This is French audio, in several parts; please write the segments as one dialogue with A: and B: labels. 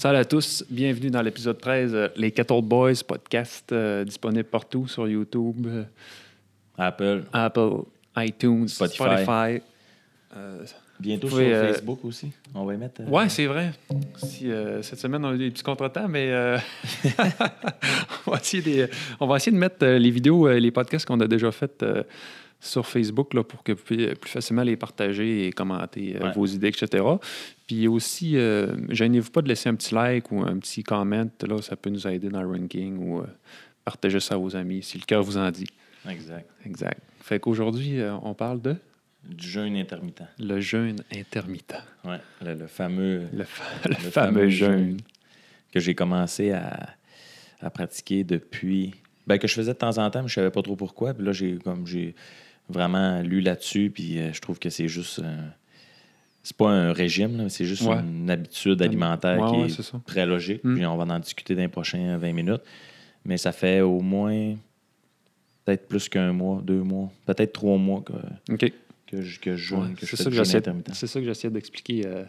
A: Salut à tous, bienvenue dans l'épisode 13, euh, les Kettle Boys podcast euh, disponible partout sur YouTube, euh,
B: Apple.
A: Apple, iTunes,
B: Spotify.
A: Spotify. Euh,
B: Bientôt
A: pouvez,
B: sur
A: euh,
B: Facebook aussi. On va y mettre. euh,
A: ouais, c'est vrai. Si, euh, cette semaine, on a eu des petits contretemps, mais euh, on, va essayer des- on va essayer de mettre euh, les vidéos, euh, les podcasts qu'on a déjà faits euh, sur Facebook là, pour que vous puissiez plus facilement les partager et commenter euh,
B: Ouais.
A: vos idées, etc. Puis aussi, euh, gênez-vous pas de laisser un petit like ou un petit comment. Là, ça peut nous aider dans le ranking ou euh, partager ça à vos amis si le cœur vous en dit.
B: Exact.
A: Exact. Fait qu'aujourd'hui, on parle de?
B: Du jeûne intermittent.
A: le jeûne intermittent.
B: Ouais. Le, le fameux
A: Le, fa- le
B: Le
A: fameux
B: fameux
A: jeûne.
B: que j'ai commencé à, à pratiquer depuis. Ben, que je faisais de temps en temps, mais je savais pas trop pourquoi. Puis là, j'ai comme j'ai vraiment lu là-dessus, puis euh, je trouve que c'est juste. euh, c'est pas un régime, c'est juste
A: Ouais.
B: une habitude alimentaire
A: Ouais,
B: qui
A: ouais,
B: est très logique.
A: Mm.
B: Puis on va en discuter dans les prochains 20 minutes. Mais ça fait au moins peut-être plus qu'un mois, deux mois, peut-être trois mois que, que je, que je jeûne,
A: Ouais,
B: que je
A: c'est
B: fais
A: ça que c'est ça j'essayais d'expliquer euh,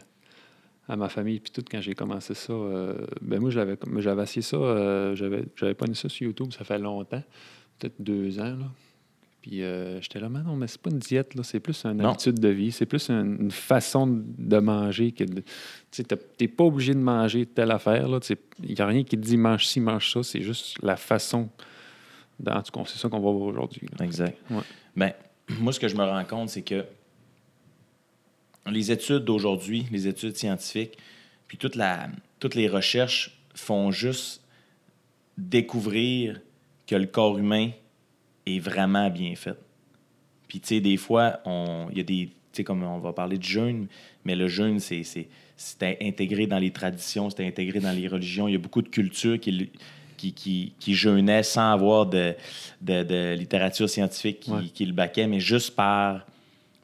A: à ma famille puis tout quand j'ai commencé ça euh, ben moi j'avais j'avais essayé ça euh, j'avais j'avais pas mis ça sur YouTube ça fait longtemps peut-être deux ans là puis euh, j'étais là mais non mais c'est pas une diète là c'est plus une
B: Non.
A: habitude de vie c'est plus une, une façon de manger que tu t'es pas obligé de manger telle affaire il y a rien qui te dit mange ci mange ça c'est juste la façon dans, en tout cas c'est ça qu'on va voir aujourd'hui.
B: Exact.
A: Ouais.
B: Ben, moi, ce que je me rends compte, c'est que les études d'aujourd'hui, les études scientifiques, puis toute la, toutes les recherches font juste découvrir que le corps humain est vraiment bien fait. Puis, tu sais, des fois, on- il y a des. Tu sais, comme on va parler de jeûne, mais le jeûne, c'est, intégré dans les traditions, c'est intégré dans les religions. Il y a beaucoup de cultures qui, qui, qui, qui jeûnaient sans avoir de, de, de littérature scientifique qui,
A: Ouais.
B: qui le baquait, mais juste par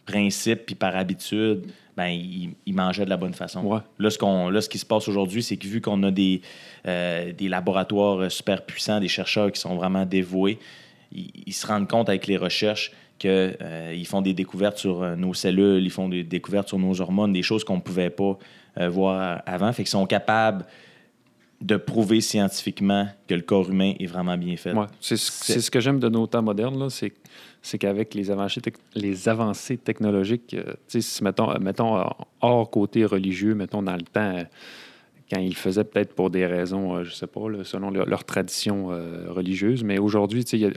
B: principe puis par habitude, ben, ils, ils mangeaient de la bonne façon.
A: Ouais.
B: Là, ce, qu'on, là, ce qui se passe aujourd'hui, c'est que vu qu'on a des, euh, des laboratoires super puissants, des chercheurs qui sont vraiment dévoués, ils, se rendent compte avec les recherches qu'ils font des découvertes sur euh, nos cellules, ils font des découvertes sur nos hormones, des choses qu'on ne pouvait pas euh, voir avant. Fait qu'ils sont capables de prouver scientifiquement que le corps humain est vraiment bien fait.
A: Ouais, c'est ce, ce que j'aime de nos temps modernes, c'est, qu'avec les avancées, les avancées technologiques, euh, si, mettons, euh, mettons, euh, hors côté religieux, mettons, dans le temps, euh, quand ils le faisaient peut-être pour des raisons, euh, je sais pas, là, selon leur, leur tradition euh, religieuse, mais aujourd'hui, euh,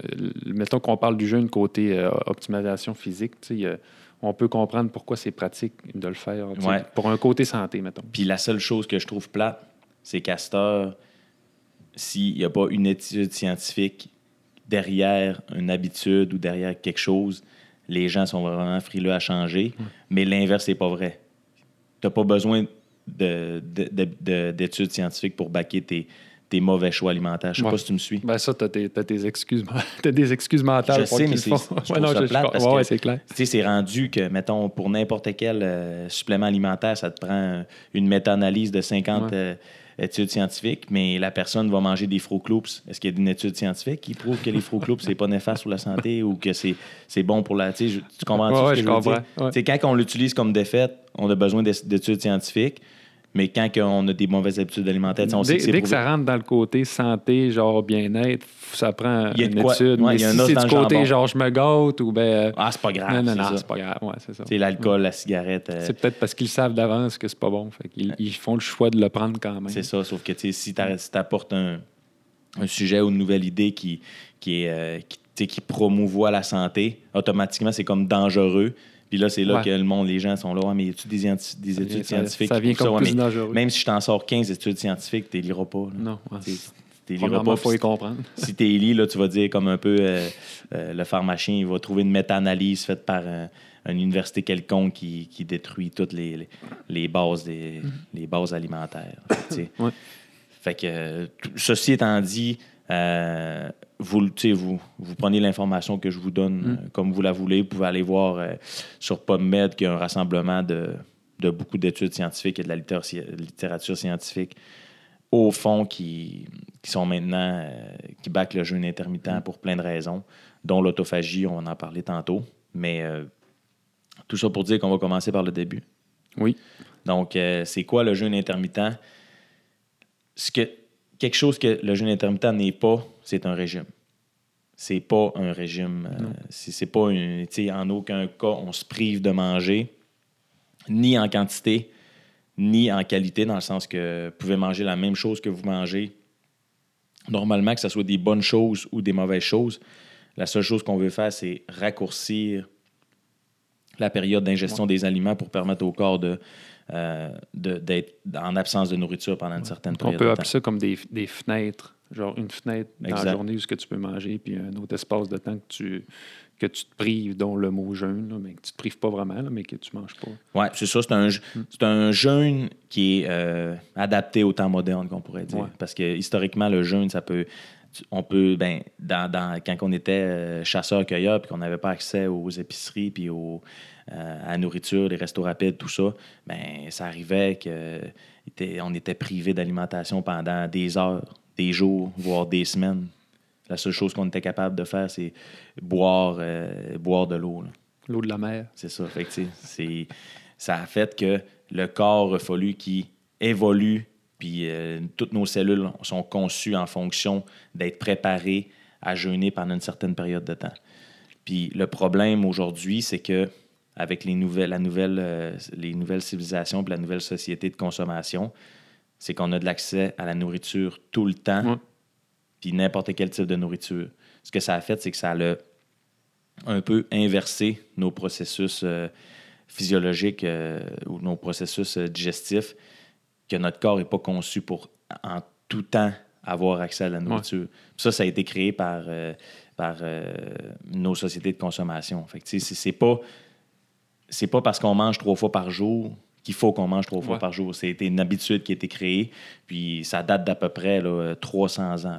A: mettons qu'on parle du jeûne côté optimisation physique, tu sais, il y a- on peut comprendre pourquoi c'est pratique de le faire,
B: Ouais.
A: pour un côté santé, mettons.
B: Puis la seule chose que je trouve plate, c'est heure, s'il n'y a pas une étude scientifique derrière une habitude ou derrière quelque chose, les gens sont vraiment frileux à changer. Mais l'inverse, c'est pas vrai. Tu n'as pas besoin d'études scientifiques pour baquer tes, tes mauvais choix alimentaires. Je sais
A: Ouais.
B: pas si tu me suis.
A: Ben ça, tes, t'as tes excuses, des excuses mentales
B: Je sais, mais c'est-
A: Ouais,
B: trouve
A: non,
B: ça
A: je- je-
B: plate parce
A: ouais,
B: que-
A: ouais, c'est clair.
B: Tu c'est rendu que, mettons, pour n'importe quel euh, supplément alimentaire, ça te prend une méta-analyse de 50
A: Ouais.
B: euh, études scientifiques, mais la personne va manger des Fruit Loops. Est-ce qu'il y a une étude scientifique qui prouve que les Fruit Loops, c'est pas néfaste pour la santé ou que c'est c'est bon pour la... Tu comprends
A: Ouais,
B: ce
A: ouais,
B: que
A: je
B: je veux
A: comprends.
B: dire?
A: Ouais.
B: Quand on l'utilise comme défaite, on a besoin d'é- d'études scientifiques, mais quand on a des mauvaises habitudes alimentaires, on sait
A: Dès,
B: que
A: dès que ça rentre dans le côté santé, genre bien-être, ça prend
B: Il y a
A: une
B: quoi-
A: étude.
B: ouais,
A: mais
B: il y a
A: si c'est du côté
B: jambon.
A: genre je me gâte ou ben.
B: Ah, c'est pas grave,
A: non, non,
B: c'est
A: non, c'est pas grave. Ouais, c'est ça.
B: C'est l'alcool, la cigarette. euh,
A: C'est peut-être parce qu'ils savent d'avance que c'est pas bon. Fait qu'ils ils font le choix de le prendre quand même.
B: C'est ça, sauf que si tu apportes un, un sujet ou une nouvelle idée qui, qui, est, euh, qui, qui promouvoit la santé, automatiquement, c'est comme dangereux. Puis là, c'est là
A: Ouais.
B: que le monde, les gens sont là, ouais, mais y a-tu des,
A: Ça
B: études
A: vient- ça-
B: scientifiques?
A: ça
B: qui
A: vient comme plus dangereux.
B: Même si je t'en sors 15 études scientifiques, tu les liras pas. là.
A: Non, ouais,
B: Tu liras pas.
A: faut y comprendre.
B: si tu lis, là, tu vas dire comme un peu euh, euh, le pharmacien, il va trouver une méta-analyse faite par un- une université quelconque qui, qui détruit toutes les, les, les bases, des, les bases alimentaires.
A: Ouais.
B: fait que, euh, ceci étant dit, vous, vous, vous prenez l'information que je vous donne euh, comme vous la voulez. Vous pouvez aller voir euh, sur PubMed qu'il y a un rassemblement de, de beaucoup d'études scientifiques et de la littérature, scientifique au fond qui, qui sont maintenant, euh, qui backent le jeûne intermittent pour plein de raisons, dont l'autophagie, on va en parler tantôt. Mais tout ça pour dire qu'on va commencer par le début.
A: Oui.
B: Donc, c'est quoi le jeûne intermittent? ce que, quelque chose que le jeûne intermittent n'est pas, c'est un régime. C'est pas un régime. euh, c'est pas une. En aucun cas, on se prive de manger, ni en quantité, ni en qualité, dans le sens que vous pouvez manger la même chose que vous mangez. Normalement, que ce soit des bonnes choses ou des mauvaises choses, la seule chose qu'on veut faire, c'est raccourcir la période d'ingestion des aliments pour permettre au corps de, euh, de- d'être en absence de nourriture pendant une certaine
A: On
B: période
A: peut
B: de
A: appeler ça comme des, des fenêtres. Genre une fenêtre dans la journée où ce que tu peux manger, puis un autre espace de temps que tu, que tu te prives, dont le mot jeûne, là, mais que tu te prives pas vraiment, là, mais que tu manges pas.
B: Oui, c'est ça. C'est un, c'est un jeûne qui est euh, adapté au temps moderne, qu'on pourrait dire.
A: Ouais.
B: Parce que historiquement, le jeûne, ça peut. On peut, ben, dans, dans- quand on était euh, chasseur-cueilleur, puis qu'on n'avait pas accès aux épiceries, puis aux, euh, à la nourriture, les restos rapides, tout ça, ben, ça arrivait qu'on était privé d'alimentation pendant des heures, des jours, voire des semaines. La seule chose qu'on était capable de faire, c'est boire, euh, boire de l'eau.
A: L'eau de la mer.
B: C'est ça. Fait que, ça a fait que le corps a fallu qu'il évolue, puis euh, toutes nos cellules sont conçues en fonction d'être préparées à jeûner pendant une certaine période de temps. Puis le problème aujourd'hui, c'est que avec les nouvelles, la nouvelle, euh, les nouvelles civilisations puis la nouvelle société de consommation, c'est qu'on a de l'accès à la nourriture tout le temps,
A: Ouais.
B: puis n'importe quel type de nourriture. Ce que ça a fait, c'est que ça a un peu inversé nos processus euh, physiologiques euh, ou nos processus euh, digestifs, que notre corps n'est pas conçu pour en tout temps avoir accès à la nourriture. Ça, ça a été créé par, par nos sociétés de consommation. Fait c'est- pas c'est pas parce qu'on mange trois fois par jour qu'il faut qu'on mange trois fois
A: Ouais.
B: par jour. C'est une habitude qui a été créée, puis ça date d'à peu près là, 300 ans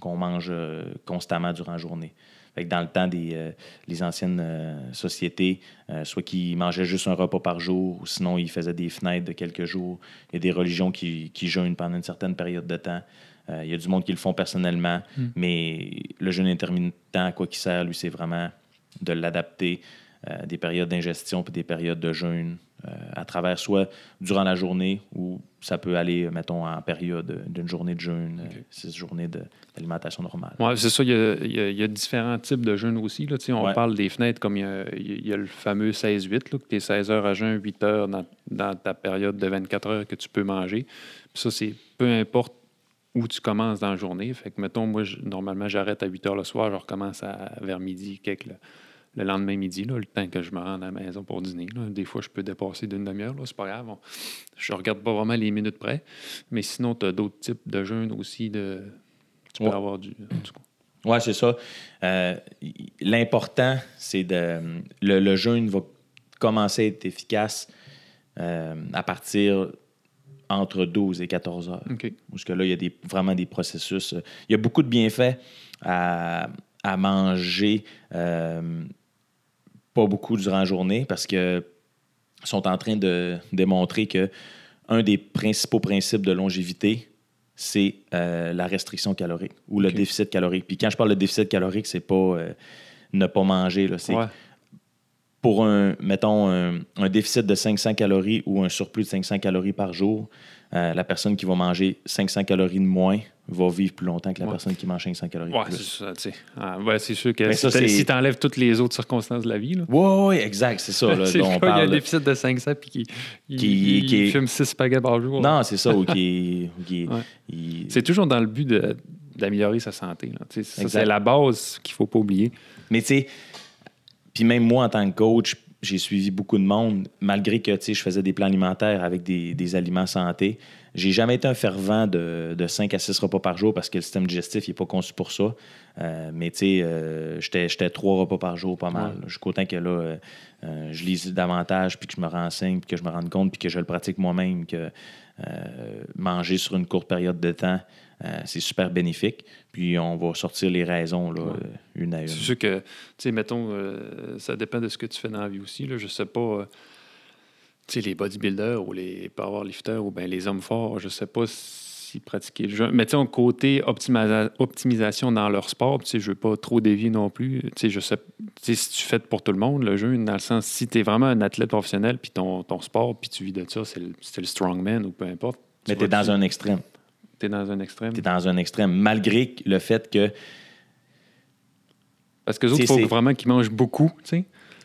B: qu'on mange euh, constamment durant la journée. Fait que dans le temps des euh, les anciennes euh, sociétés, soit qu'ils mangeaient juste un repas par jour, ou sinon ils faisaient des fenêtres de quelques jours. Il y a des religions qui, qui jeûnent pendant une certaine période de temps. Il y a du monde qui le font personnellement, mais le jeûne intermittent, à quoi qu'il sert, lui, c'est vraiment de l'adapter des périodes d'ingestion puis des périodes de jeûne à travers soit durant la journée ou ça peut aller, mettons, en période euh, d'une journée de jeûne, euh, six journées d'alimentation normale.
A: Oui, c'est ça. Il y, a, il y a- il y a différents types de jeûnes aussi. Là. On
B: Ouais.
A: parle des fenêtres comme il y a, il y a le fameux 16-8, là, que tu es 16 heures à jeun, 8 heures dans, dans ta période de 24 heures que tu peux manger. Puis ça, c'est peu importe où tu commences dans la journée. Fait que, mettons, moi, je- normalement, j'arrête à 8 heures le soir, je recommence à, vers midi, quelque, le, le lendemain midi, là, le temps que je me rende à la maison pour dîner. là. Des fois, je peux dépasser d'une demi-heure, c'est pas grave. On- je regarde pas vraiment les minutes près. Mais sinon, tu as d'autres types de jeûnes aussi. De, tu peux
B: Ouais.
A: avoir du.
B: Oui, c'est ça. Euh, L'important, c'est de. Le, le jeûne va commencer à être efficace euh, à partir entre 12 et 14 heures. Parce que là, il y a des, vraiment des processus. euh, Il y a beaucoup de bienfaits à, à manger euh, pas beaucoup durant la journée parce que sont en train de démontrer que un des principaux principes de longévité, c'est euh, la restriction calorique ou le déficit calorique. Puis quand je parle de déficit calorique, c'est pas euh, ne pas manger. là. C'est
A: Ouais.
B: pour un, mettons, un, un déficit de 500 calories ou un surplus de 500 calories par jour, euh, la personne qui va manger 500 calories de moins va vivre plus longtemps que la
A: Ouais.
B: personne qui mange 500 calories de
A: c'est ça. Ah, ouais, c'est sûr que
B: Mais
A: si
B: ça,
A: t'a-
B: c'est-
A: si tu enlèves toutes les autres circonstances de la vie.
B: Oui, oui, exact, c'est ça. Là, dont on
A: gars, il a un
B: parle.
A: déficit de 500 puis qui, il,
B: Qui-
A: il
B: qui
A: fume 6 spaghettis par jour.
B: Non, c'est ça, ou qui
A: Ouais.
B: il-
A: C'est toujours dans le but de- d'améliorer sa santé. c'est la base qu'il faut pas oublier.
B: Mais tu sais, puis même moi, en tant que coach, j'ai suivi beaucoup de monde, malgré que je faisais des plans alimentaires avec des, des aliments santé. J'ai jamais été un fervent de, de 5 à 6 repas par jour parce que le système digestif n'est pas conçu pour ça. Euh, mais tu sais, euh, j'étais trois repas par jour, pas mal.
A: Ouais.
B: Jusqu'au temps que là, euh, je lise davantage, puis que je me renseigne, puis que je me rende compte, puis que je le pratique moi-même, que manger sur une courte période de temps, euh, c'est super bénéfique. Puis on va sortir les raisons, là,
A: Ouais.
B: euh, une à une.
A: C'est sûr que, tu sais, mettons, euh, ça dépend de ce que tu fais dans la vie aussi. Là. Je sais pas, tu sais, les bodybuilders ou les powerlifters ou ben les hommes forts, je sais pas s'ils pratiquaient le jeûne. Mais tu sais, côté optimisa- optimisation dans leur sport, tu sais, je veux pas trop dévier non plus. Tu sais, je sais, si tu fais pour tout le monde, le jeûne, dans le sens, si tu es vraiment un athlète professionnel, puis ton, ton sport, puis tu vis de ça, c'est le, c'est le strongman ou peu importe.
B: Mais tu es dans un extrême.
A: Tu es dans un extrême.
B: Tu es dans un extrême, malgré le fait que.
A: Parce que les autres, il faut vraiment qu'ils mangent beaucoup, tu sais.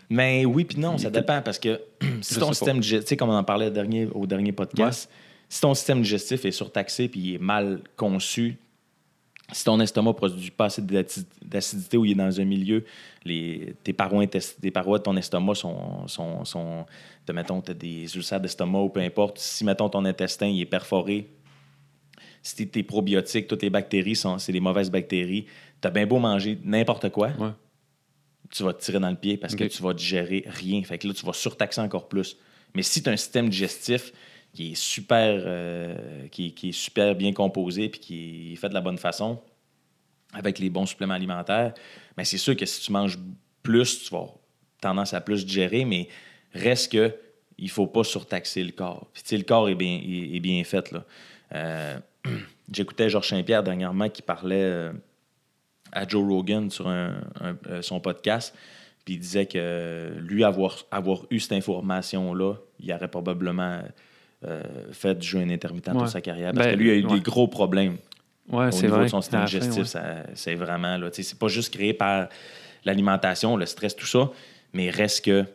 B: Mais oui, puis non, ça dépend parce que si ton système digestif, tu sais, comme on en parlait au dernier, au dernier podcast, si ton système digestif est surtaxé puis il est mal conçu, si ton estomac produit pas assez d'acid- d'acidité ou il est dans un milieu, les, tes, parois tes parois de ton estomac sont. sont, sont de, mettons, tu as des ulcères d'estomac ou peu importe. Si, mettons, ton intestin il est perforé, si tes- probiotiques, toutes tes bactéries, sont, c'est des mauvaises bactéries, tu as bien beau manger n'importe quoi,
A: Ouais.
B: tu vas te tirer dans le pied parce que tu vas digérer rien. Fait que là, tu vas surtaxer encore plus. Mais si tu as un système digestif qui est super, euh, qui, qui est super bien composé puis qui est fait de la bonne façon, avec les bons suppléments alimentaires, mais c'est sûr que si tu manges plus, tu vas avoir tendance à plus digérer, mais reste que il faut pas surtaxer le corps. Puis, le corps est bien, est, est bien fait. Là. Euh, J'écoutais Georges Saint-Pierre dernièrement qui parlait euh, à Joe Rogan sur un- un- euh, son podcast. Puis il disait que lui, avoir, avoir eu cette information-là, il aurait probablement euh, fait du jeûne intermittent toute
A: Ouais.
B: sa carrière. Parce
A: Ben,
B: que lui a eu
A: ouais.
B: des gros problèmes
A: Ouais,
B: au niveau
A: vrai.
B: de son système digestif. C'est vraiment, là, c'est pas juste créé par l'alimentation, le stress, tout ça, mais reste que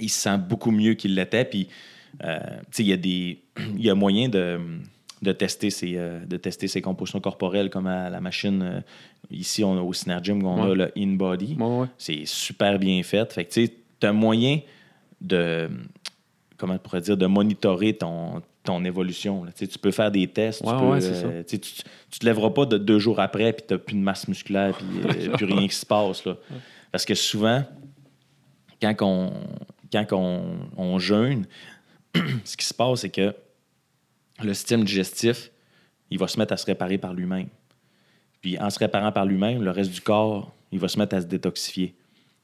B: il se sent beaucoup mieux qu'il l'était. Puis, euh, tu sais, il y a des, il y a moyen de, de tester ses, euh, de tester ses compositions corporelles comme à la machine. euh, ici, on a au Synergym, on a
A: Ouais.
B: le InBody.
A: Ouais, ouais.
B: C'est super bien fait. Fait que tu as un moyen de, comment on pourrait dire, de monitorer ton, ton évolution. là. Tu peux faire des tests. tu peux, euh, tu te lèveras pas de deux jours après puis tu n'as plus de masse musculaire puis plus rien qui se passe. Là. Parce que souvent, quand on, quand on, on jeûne, ce qui se passe, c'est que le système digestif, il va se mettre à se réparer par lui-même. Puis en se réparant par lui-même, le reste du corps, il va se mettre à se détoxifier.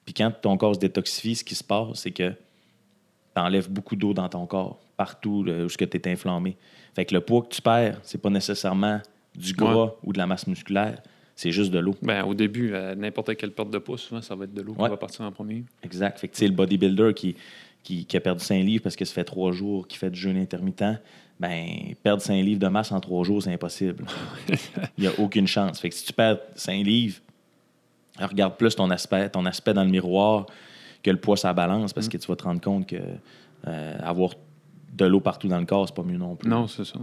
B: Puis quand ton corps se détoxifie, ce qui se passe, c'est que tu enlèves beaucoup d'eau dans ton corps, partout là, où tu es inflammé. Fait que le poids que tu perds, c'est pas nécessairement du gras ou de la masse musculaire, c'est juste de l'eau.
A: Ben, au début, euh, n'importe quelle perte de poids, souvent, ça va être de l'eau qui va partir en premier.
B: Exact. Fait que, tu sais, le bodybuilder qui, qui, qui a perdu 5 livres parce que ça fait 3 jours qu'il fait du jeûne intermittent, ben, perdre 5 livres de masse en 3 jours, c'est impossible. Il n'y a aucune chance. Fait que si tu perds 5 livres, regarde plus ton aspect, ton aspect dans le miroir que le poids sa balance parce que tu vas te rendre compte que euh, avoir de l'eau partout dans le corps, c'est pas mieux non plus.
A: Non, c'est ça.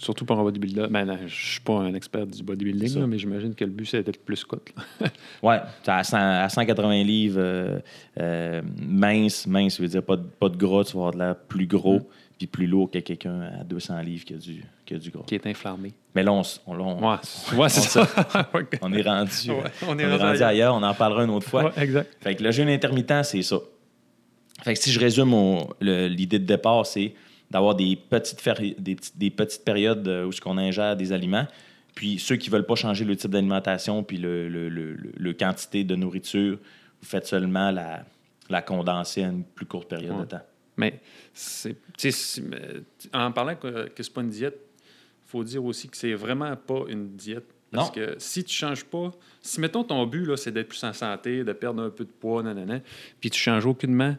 A: Surtout pour un bodybuilder. Ben, non, je suis pas un expert du bodybuilding, là, mais j'imagine que le but, c'est d'être plus.
B: Ouais, t'es à, 100 à 180 livres, euh, euh, mince, mince, ça veut dire pas de, pas de gras, tu vas avoir de l'air plus gros
A: Mm.
B: puis plus lourd que quelqu'un à 200 livres qui a du, qui a du gras.
A: qui est inflammé.
B: Mais là, on, on-
A: Ouais, c'est ouais, c'est ça.
B: on est rendu,
A: Ouais,
B: on est rendu ailleurs. on en parlera une autre fois.
A: Exact.
B: Fait que le jeûne intermittent, c'est ça. Fait que si je résume l'idée de départ, c'est d'avoir des petites, des, petites- des petites périodes euh, où ce qu'on ingère des aliments. Puis ceux qui veulent pas changer le type d'alimentation puis le, le- le- le- quantité de nourriture, vous faites seulement la, la condenser à une plus courte période de temps.
A: Mais c'est, en parlant que, que c'est pas une diète, faut dire aussi que c'est vraiment pas une diète. Parce
B: Non.
A: que si tu changes pas, si mettons ton but, là, c'est d'être plus en santé, de perdre un peu de poids, nanana, puis tu changes aucunement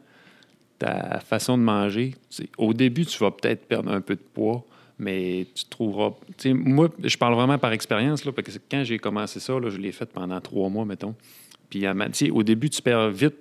A: ta façon de manger, au début, tu vas peut-être perdre un peu de poids, mais tu trouveras. moi, je parle vraiment par expérience, parce que quand j'ai commencé ça, là, je l'ai fait pendant trois mois, mettons. Puis, à au début, tu perds vite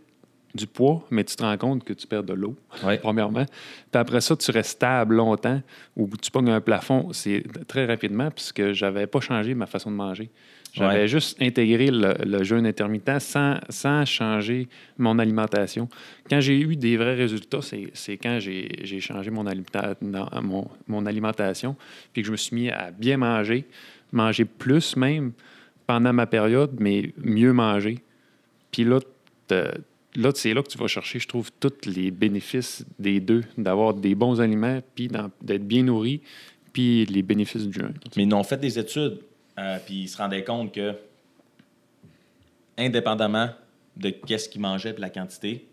A: du poids, mais tu te rends compte que tu perds de l'eau,
B: Ouais.
A: premièrement. Puis après ça, tu restes stable longtemps, ou tu pognes un plafond, c'est très rapidement, puisque j'avais pas changé ma façon de manger. J'avais
B: Ouais.
A: juste intégré le, le jeûne intermittent sans, sans changer mon alimentation. Quand j'ai eu des vrais résultats, c'est quand j'ai changé mon, alimenta- non, mon, mon alimentation, puis que je me suis mis à bien manger, manger plus même pendant ma période, mais mieux manger. Puis là, là c'est là que tu vas chercher, je trouve, tous les bénéfices des deux, d'avoir des bons aliments, puis d'être bien nourri, puis les bénéfices du jeûne.
B: Mais ils ont fait des études, euh, puis ils se rendaient compte que, indépendamment de qu'est-ce qu'ils mangeaient et la quantité,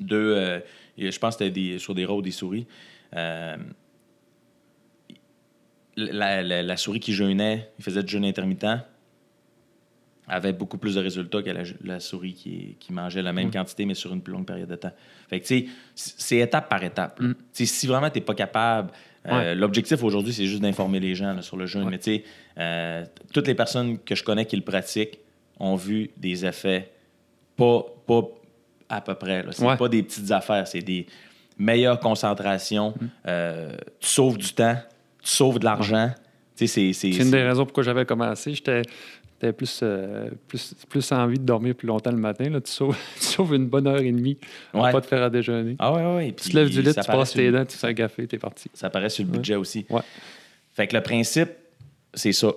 B: de, euh, je pense que c'était des, sur des rats ou des souris, euh, la, la- la souris qui jeûnait, il faisait du jeûne intermittent, avait beaucoup plus de résultats que la, la souris qui, qui mangeait la même
A: Mm.
B: quantité, mais sur une plus longue période de temps. Fait que, tu sais, c'est étape par étape.
A: Mm.
B: Tu sais, Si vraiment tu n'es pas capable Euh, L'objectif aujourd'hui, c'est juste d'informer les gens là, sur le jeûne.
A: Ouais.
B: Mais tu sais, euh, toutes les personnes que je connais qui le pratiquent ont vu des effets pas, pas à peu près. C'est
A: Ouais.
B: pas des petites affaires, c'est des meilleures concentrations. Euh, tu sauves du temps, tu sauves de l'argent. C'est-
A: une des raisons pourquoi j'avais commencé. J'étais plus, euh, plus, plus envie de dormir plus longtemps le matin. Là. Tu, sauves, tu sauves une bonne heure et demie pour
B: Ouais.
A: pas te faire à déjeuner.
B: Ah ouais, ouais, ouais.
A: tu
B: Puis
A: te lèves du lit, tu passes tes dents, tu fais un café, t'es parti.
B: Ça paraît sur le budget aussi.
A: Ouais.
B: Fait que le principe, c'est ça.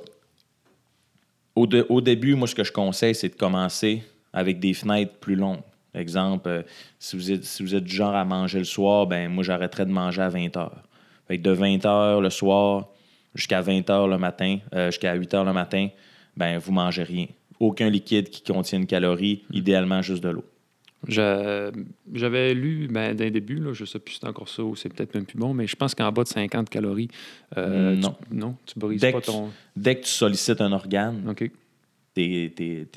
B: Au, de- au début, moi, ce que je conseille, c'est de commencer avec des fenêtres plus longues. Exemple, euh, si, vous êtes, si vous êtes du genre à manger le soir, ben moi, j'arrêterais de manger à 20 heures. Fait que de 20 heures le soir jusqu'à 20 heures le matin, euh, jusqu'à 8 heures le matin, ben vous mangez rien. Aucun liquide qui contient une calorie,
A: Mm.
B: idéalement juste de l'eau.
A: J'avais lu ben, d'un début, là, je sais plus si c'est encore ça ou c'est peut-être même plus bon, mais je pense qu'en bas de 50 calories, euh,
B: Non.
A: tu, non, tu brises
B: Dès
A: pas
B: que tu-
A: ton.
B: Dès que tu sollicites un organe, t'es-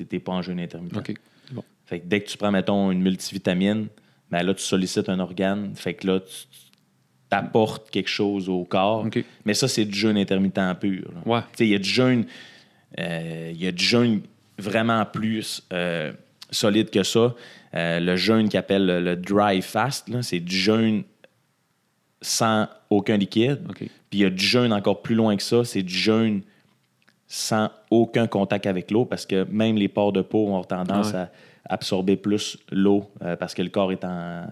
B: t'es pas en jeûne intermittent.
A: Bon.
B: Fait que dès que tu prends, mettons, une multivitamine, ben là, tu sollicites un organe. Fait que là, tu apportes quelque chose au corps. Mais ça, c'est du jeûne intermittent pur.
A: Ouais.
B: Tu il y a du jeûne, il y a du jeûne vraiment plus euh, solide que ça. Euh, le jeûne qu'ils appellent le, le dry fast, c'est du jeûne sans aucun liquide. Puis il y a du jeûne encore plus loin que ça, c'est du jeûne sans aucun contact avec l'eau parce que même les pores de peau ont tendance
A: Ah ouais.
B: à absorber plus l'eau euh, parce que le corps est en,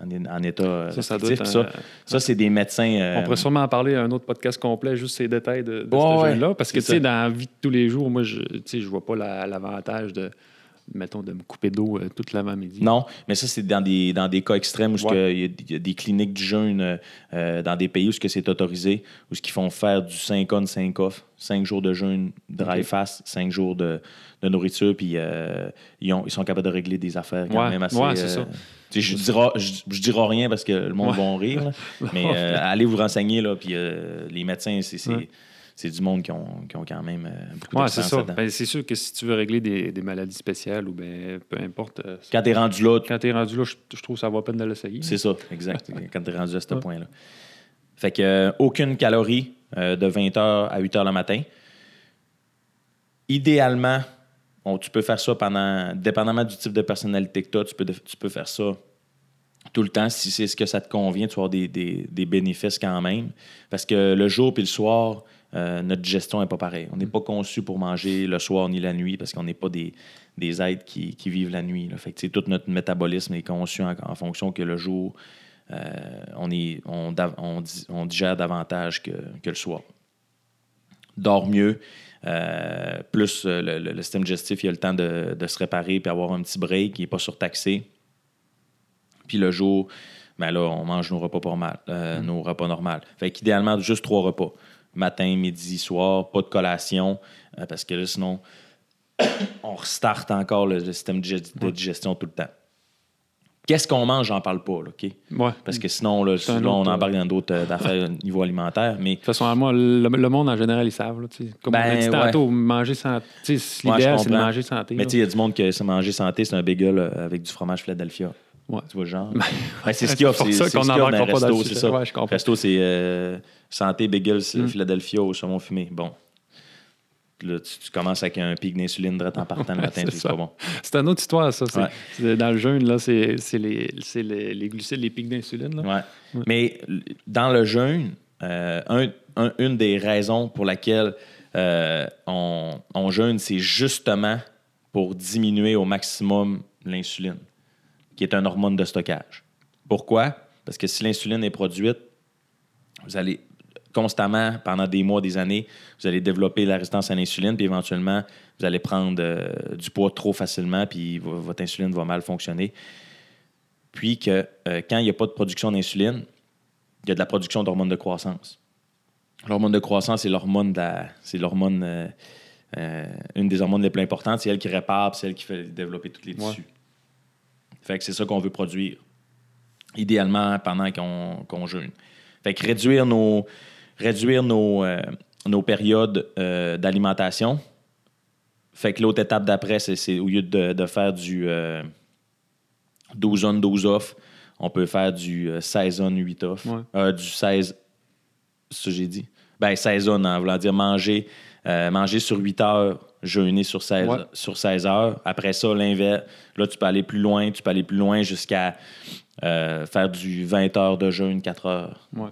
B: en, en état euh,
A: Ça, un-
B: ça, ça, c'est des médecins. euh,
A: On pourrait sûrement en parler à un autre podcast complet, juste ces détails de, ce
B: ouais,
A: jeûne-là. Parce que, tu sais, dans la vie de tous les jours, moi, je tu sais, je vois pas la- l'avantage de, mettons, de me couper d'eau euh, toute l'avant-midi.
B: Non, mais ça, c'est dans des, dans des cas extrêmes où
A: Ouais.
B: il y, a- il y a des cliniques du jeûne euh, euh, dans des pays où c'est autorisé, où ce qu'ils font faire du 5 on, 5 off, 5 jours de jeûne dry fast, 5 jours de, de nourriture, puis euh, ils, ont- ils sont capables de régler des affaires quand
A: Ouais,
B: même assez.
A: ouais, c'est ça.
B: je dirai, je, je dirai rien parce que le monde va en rire, là. mais allez vous renseigner, là, puis les médecins, c'est c'est- du monde qui ont, qui ont quand même euh, beaucoup
A: Ouais,
B: de
A: c'est ça. Ben, c'est sûr que si tu veux régler des, des maladies spéciales ou ben, peu importe, euh,
B: Quand t'es rendu là,
A: quand tu es rendu là, je, je trouve que ça vaut la peine de l'essayer.
B: C'est ça, exact. quand tu es rendu à ce
A: Ouais.
B: point-là. Fait que euh, aucune calorie euh, de 20h à 8h le matin. Idéalement, on- tu peux faire ça pendant, dépendamment du type de personnalité que tu as, tu peux, tu peux faire ça tout le temps. Si c'est ce que ça te convient, tu vas avoir des, des- des bénéfices quand même. Parce que le jour puis le soir, euh, notre digestion n'est pas pareille. On n'est pas conçu pour manger le soir ni la nuit parce qu'on n'est pas des, des êtres qui, qui vivent la nuit. là. Fait que, tout notre métabolisme est conçu en, en fonction que le jour, euh, on, est, on, on di- on digère davantage que, que le soir. Dors mieux. euh, plus le, le- le système digestif, il a le temps de, de se réparer puis avoir un petit break, il n'est pas surtaxé. Puis le jour, ben là, on mange nos repas pas mal, euh, nos repas normaux. Fait qu'idéalement, juste trois repas. Matin, midi, soir, pas de collation, euh, parce que là, sinon, on restarte encore le, le système de digestion tout le temps. Qu'est-ce qu'on mange, j'en parle pas, là, OK?
A: Ouais.
B: Parce que sinon, là,
A: C'est
B: là, on embarque dans d'autres euh, affaires au niveau alimentaire. Mais
A: De toute façon, moi, le, le monde en général, ils savent. là. Comme on a
B: Ben,
A: dit
B: ouais.
A: tantôt, manger santé. L'idéal, c'est de manger santé.
B: Mais
A: là.
B: tu sais, il y a du monde qui se manger santé, c'est un bagel euh, avec du fromage Philadelphia.
A: Ouais.
B: Tu vois genre? Ouais, c'est ce qu'il y
A: C'est
B: a.
A: pour
B: C'est
A: ça qu'on n'embarquera
B: le
A: pas dans
B: c'est ça.
A: Ouais, je comprends.
B: Resto, c'est euh, santé, bagel,
A: Mm.
B: Philadelphia au saumon fumé. Bon. Là, tu, tu commences avec un pic d'insuline direct en partant le matin,
A: c'est
B: pas bon.
A: C'est une autre histoire, ça. Dans le jeûne, là, c'est les, les, les glucides, les pics d'insuline.
B: Mais dans le jeûne, euh, un- un- une des raisons pour laquelle euh, on, on jeûne, c'est justement pour diminuer au maximum l'insuline, qui est une hormone de stockage. Pourquoi? Parce que si l'insuline est produite, vous allez constamment, pendant des mois, des années, vous allez développer la résistance à l'insuline, puis éventuellement, vous allez prendre euh, du poids trop facilement, puis vo- votre insuline va mal fonctionner. Puis que euh, quand il n'y a pas de production d'insuline, il y a de la production d'hormones de croissance. L'hormone de croissance, c'est l'hormone c'est l'hormone, euh, une des hormones les plus importantes, c'est elle qui répare, c'est elle qui fait développer tous les
A: Ouais.
B: tissus. Fait que c'est ça qu'on veut produire, idéalement pendant qu'on jeûne. Fait que réduire nos, réduire nos, euh, nos périodes euh, d'alimentation. Fait que l'autre étape d'après, c'est- au lieu de, de faire du euh, 12 on, 12 off, on peut faire du euh, 16 on, 8 off.
A: Ouais.
B: Euh, du 16 C'est ce que j'ai dit? Ben, saisonne, en voulant dire manger, euh, manger sur 8 heures, jeûner sur 16,
A: Ouais.
B: sur 16 heures. Après ça, l'inverse. Là, tu peux aller plus loin, tu peux aller plus loin jusqu'à euh, faire du 20 heures de jeûne, 4 heures
A: Ouais.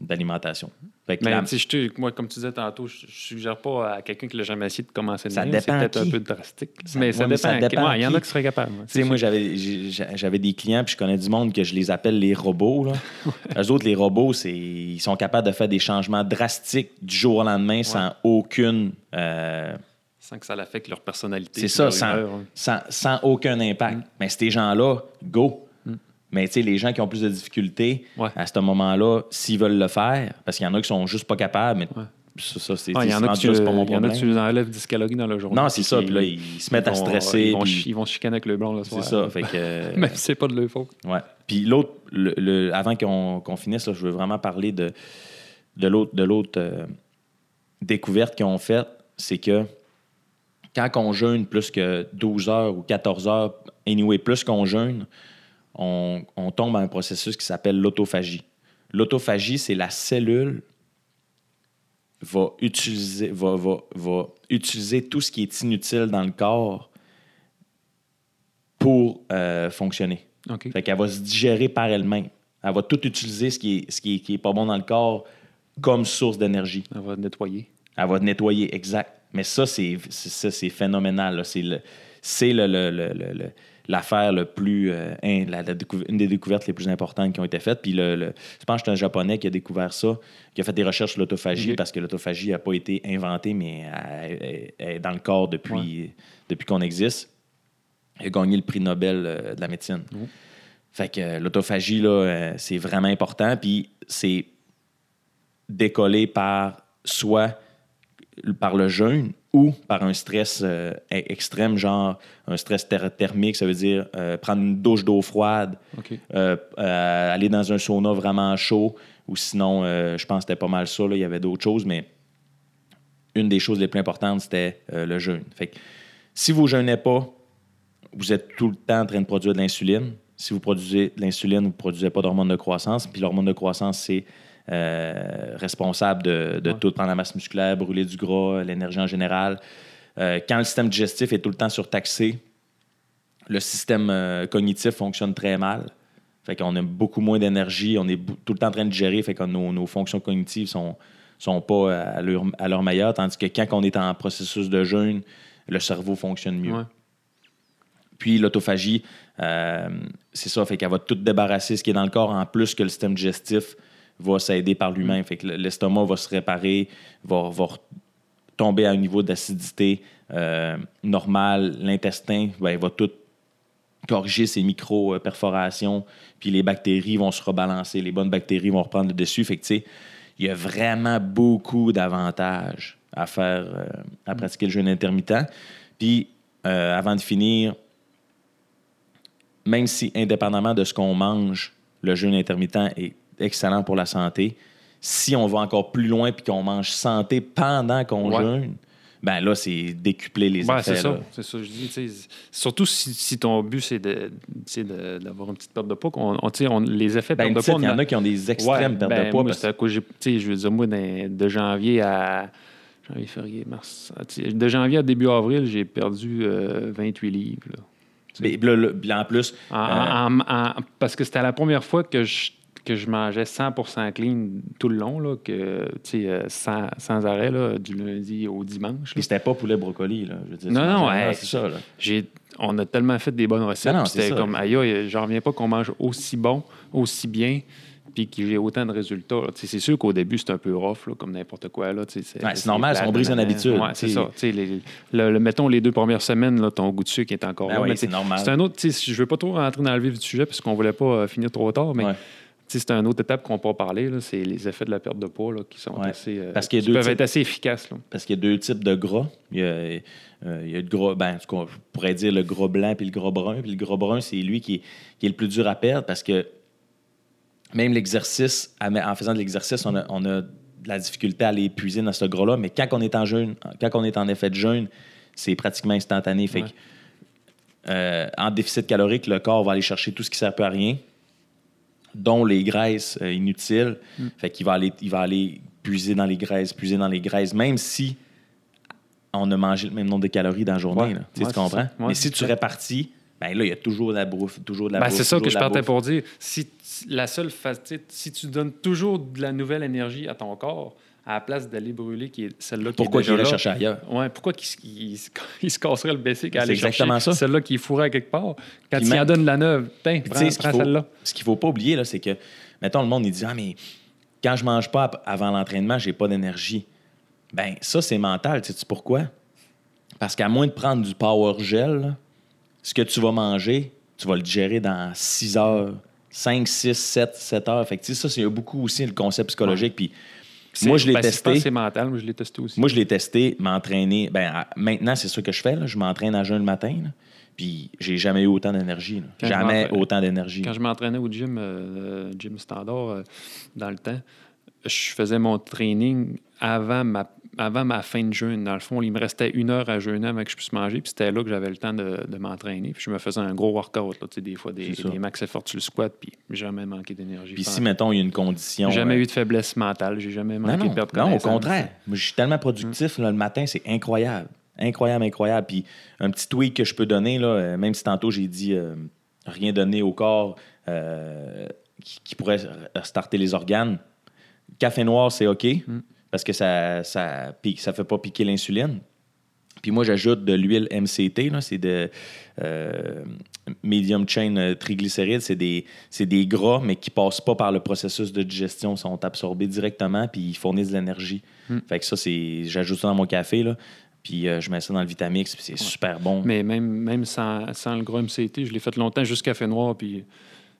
B: d'alimentation.
A: Mais
B: la-
A: sais, je te- moi, comme tu disais tantôt, je, je suggère pas à quelqu'un qui l'a jamais essayé de commencer de
B: Ça
A: C'est peut-être un peu drastique.
B: Ça-
A: mais ça dépend. Ouais, Il y en a qui seraient capables.
B: moi, j'avais des clients, puis je connais du monde que je les appelle les robots. Là. Eux autres, les robots, c'est ils sont capables de faire des changements drastiques du jour au lendemain sans aucune. euh,
A: Sans que ça l'affecte leur personnalité.
B: c'est ça,
A: leur
B: sans,
A: humeur, hein.
B: sans, sans aucun impact. Mais ces gens-là, go. Mais tu sais, les gens qui ont plus de difficultés,
A: Ouais.
B: à ce moment-là, s'ils veulent le faire, parce qu'il y en a qui sont juste pas capables, mais
A: Ouais.
B: ça, ça, c'est
A: Ah, Il y
B: c'est
A: en a tu
B: c'est pas mon
A: il y en a
B: problème.
A: que tu les enlèves 10 calories dans la journée.
B: Non, c'est ça.
A: Puis
B: là, ils se mettent à
A: vont-
B: stresser.
A: Ils vont,
B: puis-
A: chi- ils vont se chicaner avec le blanc le
B: C'est
A: soir.
B: ça. Fait que,
A: Même si c'est pas de leur faute.
B: Ouais. Puis l'autre, le, le- avant qu'on qu'on finisse, là, je veux vraiment parler de, de l'autre de l'autre euh, découverte qu'ils ont faite, c'est que quand on jeûne plus que 12 heures ou 14 heures, anyway, plus qu'on jeûne, on, on tombe dans un processus qui s'appelle l'autophagie. L'autophagie, c'est la cellule va utiliser, va, va, va utiliser tout ce qui est inutile dans le corps pour euh, fonctionner.
A: OK.
B: Fait qu'elle va se digérer par elle-même. Elle va tout utiliser ce qui est, ce qui est, qui est pas bon dans le corps comme source d'énergie.
A: On va nettoyer.
B: Elle va nettoyer, exact. Mais ça, c'est c'est- ça, c'est phénoménal. C'est le- c'est le- l'affaire le plus. euh, la- la une des découvertes les plus importantes qui ont été faites. Puis le, le- je pense que c'est un Japonais qui a découvert ça, qui a fait des recherches sur l'autophagie parce que l'autophagie n'a pas été inventée, mais elle, elle- elle est dans le corps depuis, depuis qu'on existe. Il a gagné le prix Nobel euh, de la médecine.
A: Mhm.
B: Fait que euh, l'autophagie, là, c'est vraiment important. Puis c'est décollé par soit par le jeûne ou par un stress euh, e- extrême, genre un stress ther- thermique, ça veut dire euh, prendre une douche d'eau froide, euh, aller dans un sauna vraiment chaud, ou sinon, je pense que c'était pas mal ça, là, il y avait d'autres choses, mais une des choses les plus importantes, c'était le jeûne. Fait que si vous jeûnez pas, vous êtes tout le temps en train de produire de l'insuline. Si vous produisez de l'insuline, vous ne produisez pas d'hormone de croissance. Puis l'hormone de croissance, c'est responsable de, de
A: Ouais.
B: tout prendre la masse musculaire, brûler du gras, l'énergie en général. Euh, quand le système digestif est tout le temps surtaxé, le système euh, cognitif fonctionne très mal. Fait qu'on a beaucoup moins d'énergie, on est tout le temps en train de gérer, fait que nos, nos fonctions cognitives sont, sont pas à leur, à leur meilleur, tandis que quand on est en processus de jeûne, le cerveau fonctionne mieux.
A: Ouais.
B: Puis l'autophagie, euh, c'est ça, fait qu'elle va tout débarrasser ce qui est dans le corps, en plus que le système digestif va s'aider par lui-même. Fait que l'estomac va se réparer, va, va tomber à un niveau d'acidité euh, normal. L'intestin ben, va tout corriger ses micro-perforations, puis les bactéries vont se rebalancer, les bonnes bactéries vont reprendre le dessus. Fait que, tu sais, il y a vraiment beaucoup d'avantages à faire, euh, à pratiquer le jeûne intermittent. Puis, euh, avant de finir, même si, indépendamment de ce qu'on mange, le jeûne intermittent est excellent pour la santé, si on va encore plus loin puis qu'on mange santé pendant qu'on
A: Ouais.
B: jeûne, ben là, c'est décupler les
A: Ouais,
B: effets.
A: c'est ça. C'est ça, je dis. Surtout si, si ton but, c'est d'avoir une petite perte de poids. on, on- les effets de
B: Ben,
A: perte de poids.
B: il y en a qui ont des extrêmes
A: Ouais,
B: pertes
A: ben,
B: de poids.
A: moi,
B: parce-
A: je veux dire, moi, de janvier à. Janvier, février, mars. ah, De janvier à début avril, j'ai perdu euh, 28 livres. là.
B: Mais en plus,
A: En-
B: euh,
A: en- en- parce que c'était la première fois que je, que je mangeais 100 clean tout le long, là, que, euh, sans, sans arrêt, là, du lundi au dimanche.
B: puis c'était pas poulet brocoli. Là, je veux dire,
A: Non, non, ouais.
B: c'est ça. Là.
A: J'ai, on a tellement fait des bonnes recettes.
B: Non, c'est
A: c'était comme, aïe, j'en reviens pas qu'on mange aussi bon, aussi bien, puis que j'ai autant de résultats. C'est sûr qu'au début, c'est un peu rough, là, comme n'importe quoi. Là, sais,
B: Ouais, c'est normal, on brise une habitude,
A: Ouais, c'est ça. Les- le- le- mettons les deux premières semaines, là, ton goût de sucre est encore
B: Ben
A: là.
B: oui,
A: mais
B: c'est normal.
A: C'est un autre, je veux pas trop rentrer dans le vif du sujet parce qu'on voulait pas euh, finir trop tard, mais
B: Ouais.
A: C'est une autre étape qu'on peut parler. là, C'est les effets de la perte de poids là, qui sont
B: Ouais.
A: assez, euh,
B: Parce qu'il y a
A: qui
B: deux
A: peuvent
B: types-
A: être assez efficaces. là.
B: Parce qu'il y a deux types de gras. Il y a, euh, il y a le gras, ben, ce qu'on pourrait dire le gras blanc puis le gras brun. Puis le gras brun, c'est lui qui est, qui est le plus dur à perdre parce que même l'exercice, en faisant de l'exercice, on a, on a de la difficulté à aller épuiser dans ce gras-là. Mais quand on est en jeûne, quand on est en effet de jeûne, c'est pratiquement instantané. Fait
A: Ouais.
B: que, euh, en déficit calorique, le corps va aller chercher tout ce qui ne sert plus à rien. Dont les graisses euh, inutiles.
A: Mm.
B: Fait qu'il va aller, il va aller puiser dans les graisses, puiser dans les graisses, même si on a mangé le même nombre de calories dans la journée.
A: Ouais.
B: là. Tu sais,
A: Ouais,
B: tu comprends?
A: Ouais,
B: Mais si tu répartis, ben là, il y a toujours de la bouffe, toujours de la
A: Ben,
B: bouffe.
A: c'est ça que je partais
B: bouffe.
A: pour dire. Si la seule si tu donnes toujours de la nouvelle énergie à ton corps, à la place d'aller brûler qui est celle-là qui
B: Pourquoi
A: est déjà là,
B: chercher ailleurs?
A: Ouais, pourquoi qu'il se- casserait le basic à
B: C'est
A: aller
B: exactement
A: chercher
B: ça.
A: celle-là qui est fourrée à quelque part? Quand il en donne la neuve, tiens, prends,
B: tu sais, ce qu'il
A: prends
B: faut-
A: celle-là.
B: Ce qu'il faut pas oublier, là, c'est que, mettons, le monde, il dit Ah, mais quand je mange pas avant l'entraînement, j'ai pas d'énergie. Ben, ça, c'est mental. Tu sais pourquoi? Parce qu'à moins de prendre du power gel, là, ce que tu vas manger, tu vas le digérer dans 6 heures, 5, 6, 7, 7 heures. Fait que, ça, c'est beaucoup aussi le concept psychologique. Puis, moi, je l'ai
A: Ben,
B: testé.
A: C'est mental, mais je l'ai testé aussi.
B: Moi, je l'ai testé, m'entraîner. Ben, à- maintenant, c'est ça que je fais. là. Je m'entraîne à jeun le matin. là. Puis, j'ai jamais eu autant d'énergie. Jamais autant d'énergie.
A: Quand je m'entraînais au gym, euh, gym standard, euh, dans le temps, je faisais mon training avant ma, avant ma fin de jeûne. Dans le fond, il me restait une heure à jeûner avant que je puisse manger. Puis c'était là que j'avais le temps de, de m'entraîner. Puis je me faisais un gros workout. Là, des fois, des, des max effort sur le squat. Puis jamais manqué d'énergie.
B: Puis si, mettons, il y a une condition.
A: J'ai jamais
B: euh,
A: eu de faiblesse mentale. J'ai jamais
B: Non,
A: manqué
B: non,
A: de perdre
B: non, au contraire. Moi, je suis tellement productif là, le matin, c'est incroyable. Incroyable, incroyable. Puis un petit tweak que je peux donner, là, euh, même si tantôt j'ai dit euh, rien donner au corps euh, qui, qui pourrait starter les organes. Café noir, c'est OK
A: Mm.
B: Parce que ça ça pique, ça fait pas piquer l'insuline. Puis moi, j'ajoute de l'huile MCT, c'est de euh, medium chain euh, triglycérides. C'est des, c'est des gras, mais qui passent pas par le processus de digestion, sont absorbés directement, puis ils fournissent de l'énergie.
A: Hmm.
B: Fait que ça, c'est, j'ajoute ça dans mon café, là, puis euh, je mets ça dans le Vitamix, puis c'est super bon.
A: Mais même, même sans, sans le gros MCT, je l'ai fait longtemps juste café noir, puis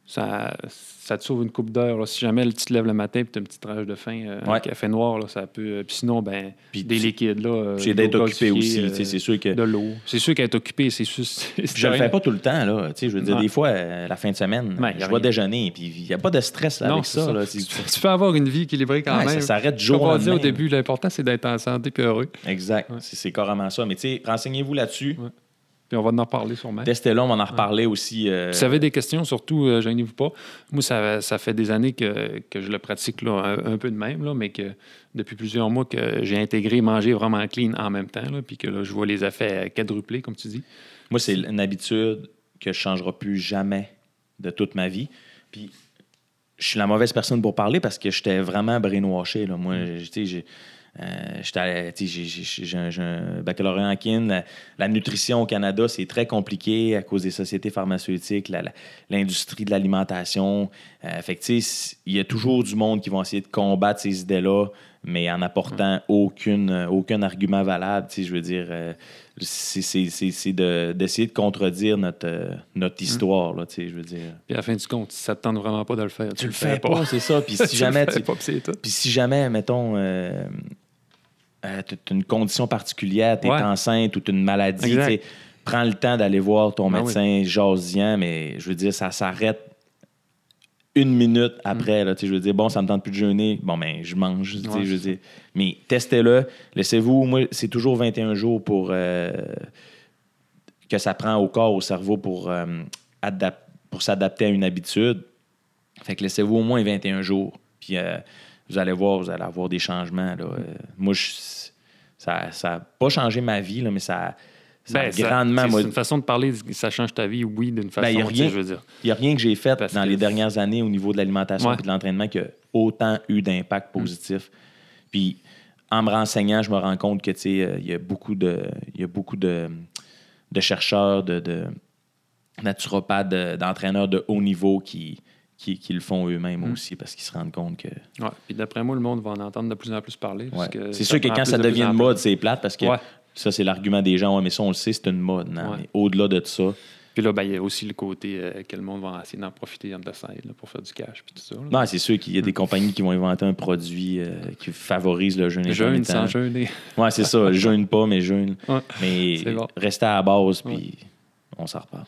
A: ça, ça te sauve une coupe d'heure. Si jamais tu te lèves le matin et tu as une petite rage de faim, euh, un
B: Ouais.
A: café noir, là, ça peut. euh, Puis sinon, ben,
B: Puis
A: des liquides, là. euh,
B: d'être occupé aussi,
A: euh,
B: c'est sûr que...
A: De l'eau. C'est sûr qu'être occupé, c'est sûr.
B: je le
A: rien.
B: fais pas tout le temps, là. Je veux dire,
A: Ouais.
B: des fois, euh, la fin de semaine,
A: Ouais,
B: je vais déjeuner, puis il n'y a pas de stress là,
A: Non,
B: avec ça.
A: ça.
B: là.
A: Tu, peux avoir une vie équilibrée quand même.
B: ça s'arrête jour
A: on dit au début, l'important, c'est d'être en santé et heureux.
B: Exact. C'est, carrément ça. Mais tu sais, renseignez-vous là-dessus.
A: Puis on va en reparler sûrement.
B: Testez-le, on va en reparler aussi. euh,
A: Si vous avez des questions, surtout, euh, gênez-vous pas. Moi, ça, ça fait des années que, que je le pratique là, un, un peu de même, là, mais que depuis plusieurs mois que j'ai intégré manger vraiment clean en même temps, là, puis que là, je vois les effets quadruplés, comme tu dis.
B: Moi, c'est une habitude que je ne changerai plus jamais de toute ma vie. Puis, je suis la mauvaise personne pour parler parce que j'étais vraiment brainwashé. Là. Moi,
A: Mm.
B: tu sais, j'ai. Euh, tu j'ai- un, baccalauréat en kin. La, la nutrition au Canada, c'est très compliqué à cause des sociétés pharmaceutiques, l'industrie de l'alimentation. Euh, fait tu il y a toujours du monde qui vont essayer de combattre ces idées-là, mais en apportant aucune, euh, aucun argument valable. Tu je veux dire, euh, c'est- c'est de- d'essayer de, contredire notre, euh, notre histoire, là, tu je veux dire.
A: Puis à la fin du compte, si ça ne te tente vraiment pas de le faire,
B: Tu le fais pas, c'est ça. Puis si
A: Tu
B: jamais tu,
A: pas, puis
B: si jamais, mettons, euh, une condition particulière, tu es
A: Ouais.
B: enceinte ou tu une maladie, prends le temps d'aller voir ton
A: Ben
B: médecin, jase-y-en, mais je veux dire, ça s'arrête une minute après. Là, sais, je veux dire, bon, ça me tente plus de jeûner, bon, ben, je mange.
A: Ouais,
B: je veux dire. Mais testez-le, laissez-vous, moi, c'est toujours 21 jours pour euh, que ça prend au corps, au cerveau pour, euh, pour s'adapter à une habitude. Fait que laissez-vous au moins 21 jours. Puis euh, vous allez voir, vous allez avoir des changements. Là. Moi, je- ça n'a pas changé ma vie, là, mais ça, ça a
A: Ben,
B: grandement.
A: c'est
B: moi-
A: une façon de parler, ça change ta vie, oui, d'une façon,
B: Ben,
A: sais,
B: rien-
A: je veux dire.
B: Il n'y a rien que j'ai fait
A: Parce
B: dans
A: que-
B: les dernières années au niveau de l'alimentation
A: Ouais.
B: et de l'entraînement qui a autant eu d'impact positif. Puis en me renseignant, je me rends compte que tu sais, euh, il y a beaucoup de, il y a beaucoup de, de chercheurs, de, de naturopathes, de- d'entraîneurs de haut niveau qui, qui, qui le font eux-mêmes
A: Mm.
B: aussi parce qu'ils se rendent compte que.
A: Ouais. Puis d'après moi, le monde va en entendre de plus en plus parler.
B: Ouais. C'est sûr que quand ça
A: de
B: devient une
A: plus.
B: mode, c'est plate parce que
A: Ouais.
B: ça, c'est l'argument des gens. Ouais, mais ça, on le sait, c'est une mode. Non, au-delà de ça,
A: Puis là, ben, il y a aussi le côté euh, que le monde va essayer d'en profiter en là, pour faire du cash puis tout ça. là.
B: non, c'est sûr qu'il y a des compagnies qui vont inventer un produit euh, qui favorise le jeûne
A: Jeûne sans jeûner.
B: Ouais, c'est ça. jeûne pas, mais jeûne.
A: Ouais.
B: Mais
A: bon.
B: restez à la base, puis on s'en reparle.